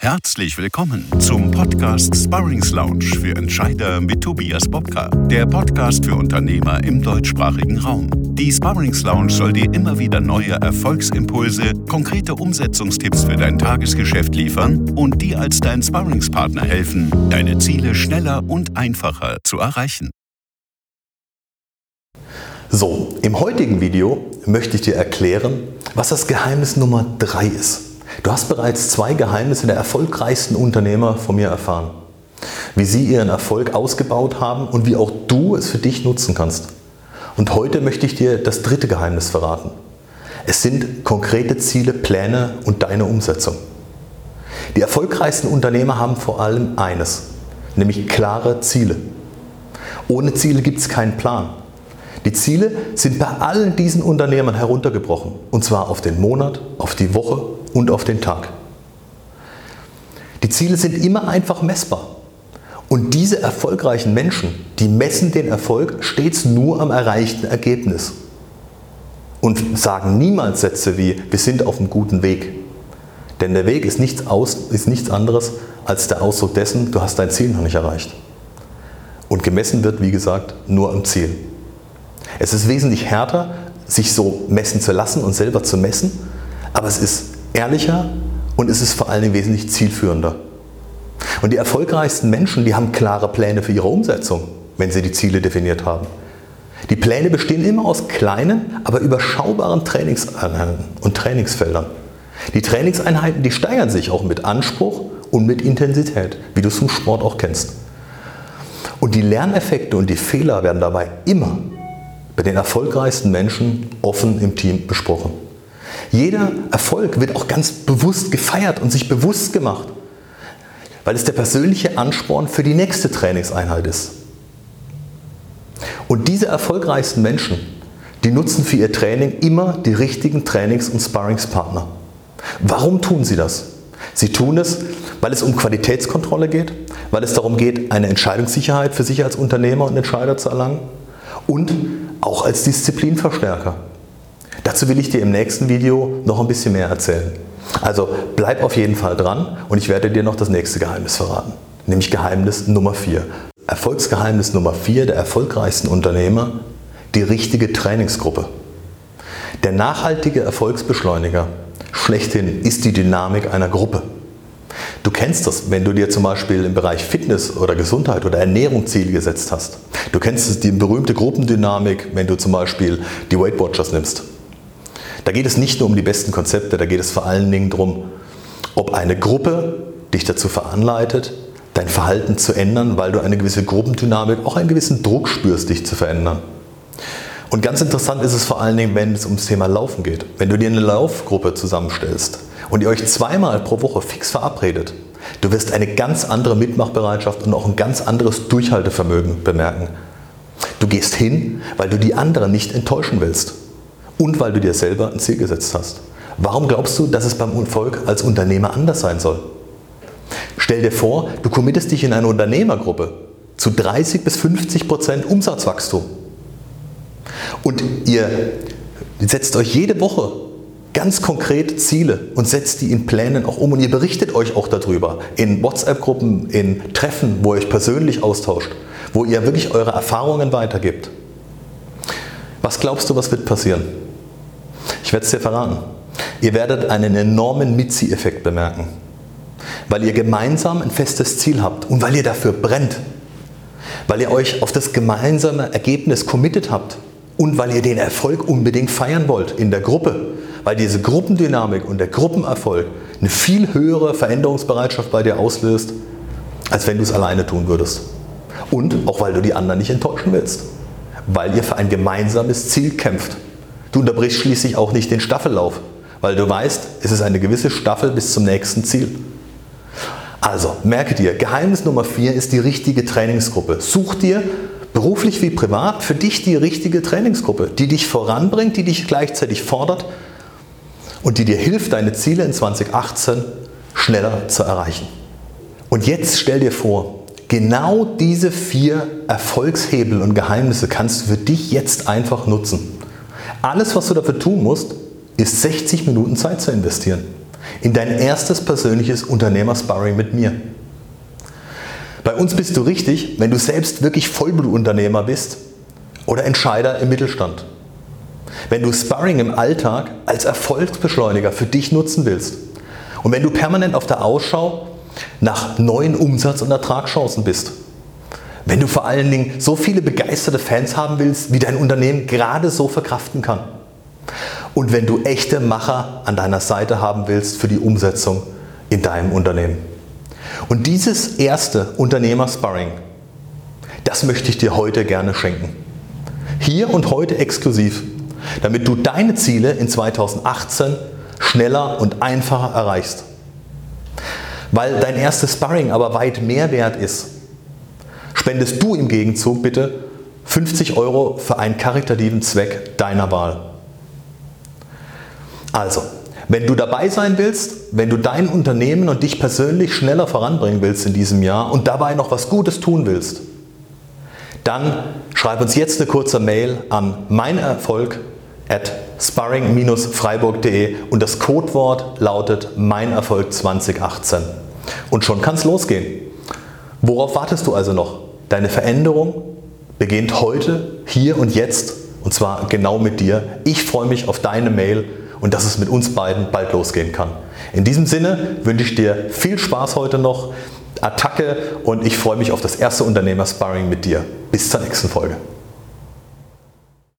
Herzlich willkommen zum Podcast Sparrings Lounge für Entscheider mit Tobias Bobka, der Podcast für Unternehmer im deutschsprachigen Raum. Die Sparrings Lounge soll dir immer wieder neue Erfolgsimpulse, konkrete Umsetzungstipps für dein Tagesgeschäft liefern und dir als dein Sparringspartner helfen, deine Ziele schneller und einfacher zu erreichen. So, im heutigen Video möchte ich dir erklären, was das Geheimnis Nummer 3 ist. Du hast bereits zwei Geheimnisse der erfolgreichsten Unternehmer von mir erfahren. Wie sie ihren Erfolg ausgebaut haben und wie auch du es für dich nutzen kannst. Und heute möchte ich dir das dritte Geheimnis verraten. Es sind konkrete Ziele, Pläne und deine Umsetzung. Die erfolgreichsten Unternehmer haben vor allem eines, nämlich klare Ziele. Ohne Ziele gibt es keinen Plan. Die Ziele sind bei allen diesen Unternehmern heruntergebrochen. Und zwar auf den Monat, auf die Woche und auf den Tag. Die Ziele sind immer einfach messbar. Und diese erfolgreichen Menschen, die messen den Erfolg stets nur am erreichten Ergebnis. Und sagen niemals Sätze wie, wir sind auf einem guten Weg. Denn der Weg ist nichts, aus, ist nichts anderes als der Ausdruck dessen, du hast dein Ziel noch nicht erreicht. Und gemessen wird, wie gesagt, nur am Ziel. Es ist wesentlich härter, sich so messen zu lassen und selber zu messen, aber es ist ehrlicher und es ist vor allen Dingen wesentlich zielführender. Und die erfolgreichsten Menschen, die haben klare Pläne für ihre Umsetzung, wenn sie die Ziele definiert haben. Die Pläne bestehen immer aus kleinen, aber überschaubaren Trainingseinheiten und Trainingsfeldern. Die Trainingseinheiten, die steigern sich auch mit Anspruch und mit Intensität, wie du es vom Sport auch kennst. Und die Lerneffekte und die Fehler werden dabei immer bei den erfolgreichsten Menschen offen im Team besprochen. Jeder Erfolg wird auch ganz bewusst gefeiert und sich bewusst gemacht, weil es der persönliche Ansporn für die nächste Trainingseinheit ist. Und diese erfolgreichsten Menschen, die nutzen für ihr Training immer die richtigen Trainings- und Sparringspartner. Warum tun sie das? Sie tun es, weil es um Qualitätskontrolle geht, weil es darum geht, eine Entscheidungssicherheit für sich als Unternehmer und Entscheider zu erlangen und auch als Disziplinverstärker. Dazu will ich dir im nächsten Video noch ein bisschen mehr erzählen. Also bleib auf jeden Fall dran und ich werde dir noch das nächste Geheimnis verraten, nämlich Geheimnis Nummer 4. Erfolgsgeheimnis Nummer 4 der erfolgreichsten Unternehmer, die richtige Trainingsgruppe. Der nachhaltige Erfolgsbeschleuniger schlechthin ist die Dynamik einer Gruppe. Du kennst das, wenn du dir zum Beispiel im Bereich Fitness oder Gesundheit oder Ernährung Ziele gesetzt hast. Du kennst die berühmte Gruppendynamik, wenn du zum Beispiel die Weight Watchers nimmst. Da geht es nicht nur um die besten Konzepte, da geht es vor allen Dingen darum, ob eine Gruppe dich dazu veranleitet, dein Verhalten zu ändern, weil du eine gewisse Gruppendynamik, auch einen gewissen Druck spürst, dich zu verändern. Und ganz interessant ist es vor allen Dingen, wenn es ums Thema Laufen geht. Wenn du dir eine Laufgruppe zusammenstellst und ihr euch zweimal pro Woche fix verabredet, du wirst eine ganz andere Mitmachbereitschaft und auch ein ganz anderes Durchhaltevermögen bemerken. Du gehst hin, weil du die anderen nicht enttäuschen willst und weil du dir selber ein Ziel gesetzt hast. Warum glaubst du, dass es beim Erfolg als Unternehmer anders sein soll? Stell dir vor, du committest dich in eine Unternehmergruppe zu 30 bis 50 Prozent Umsatzwachstum. Und ihr setzt euch jede Woche ganz konkrete Ziele und setzt die in Plänen auch um und ihr berichtet euch auch darüber in WhatsApp-Gruppen, in Treffen, wo ihr euch persönlich austauscht, wo ihr wirklich eure Erfahrungen weitergibt. Was glaubst du, was wird passieren? Ich werde es dir verraten. Ihr werdet einen enormen Mitzieheffekt bemerken, weil ihr gemeinsam ein festes Ziel habt und weil ihr dafür brennt, weil ihr euch auf das gemeinsame Ergebnis committed habt und weil ihr den Erfolg unbedingt feiern wollt in der Gruppe weil diese Gruppendynamik und der Gruppenerfolg eine viel höhere Veränderungsbereitschaft bei dir auslöst, als wenn du es alleine tun würdest. Und auch weil du die anderen nicht enttäuschen willst, weil ihr für ein gemeinsames Ziel kämpft. Du unterbrichst schließlich auch nicht den Staffellauf, weil du weißt, es ist eine gewisse Staffel bis zum nächsten Ziel. Also, merke dir, Geheimnis Nummer 4 ist die richtige Trainingsgruppe. Such dir beruflich wie privat für dich die richtige Trainingsgruppe, die dich voranbringt, die dich gleichzeitig fordert und die dir hilft, deine Ziele in 2018 schneller zu erreichen. Und jetzt stell dir vor, genau diese vier Erfolgshebel und Geheimnisse kannst du für dich jetzt einfach nutzen. Alles, was du dafür tun musst, ist 60 Minuten Zeit zu investieren. in dein erstes persönliches Unternehmersparring mit mir. Bei uns bist du richtig, wenn du selbst wirklich Vollblutunternehmer bist oder Entscheider im Mittelstand. Wenn du Sparring im Alltag als Erfolgsbeschleuniger für dich nutzen willst und wenn du permanent auf der Ausschau nach neuen Umsatz- und Ertragschancen bist. Wenn du vor allen Dingen so viele begeisterte Fans haben willst, wie dein Unternehmen gerade so verkraften kann. Und wenn du echte Macher an deiner Seite haben willst für die Umsetzung in deinem Unternehmen. Und dieses erste Unternehmersparring, das möchte ich dir heute gerne schenken. Hier und heute exklusiv, damit du deine Ziele in 2018 schneller und einfacher erreichst. Weil dein erstes Sparring aber weit mehr wert ist, spendest du im Gegenzug bitte 50 Euro für einen karitativen Zweck deiner Wahl. Also, wenn du dabei sein willst, wenn du dein Unternehmen und dich persönlich schneller voranbringen willst in diesem Jahr und dabei noch was Gutes tun willst, dann schreib uns jetzt eine kurze Mail an meinerfolg at sparring-freiburg.de und das Codewort lautet Meinerfolg 2018. Und schon kann es losgehen. Worauf wartest du also noch? Deine Veränderung beginnt heute, hier und jetzt und zwar genau mit dir. Ich freue mich auf deine Mail und dass es mit uns beiden bald losgehen kann. In diesem Sinne wünsche ich dir viel Spaß heute noch, Attacke und ich freue mich auf das erste Unternehmer-Sparring mit dir. Bis zur nächsten Folge.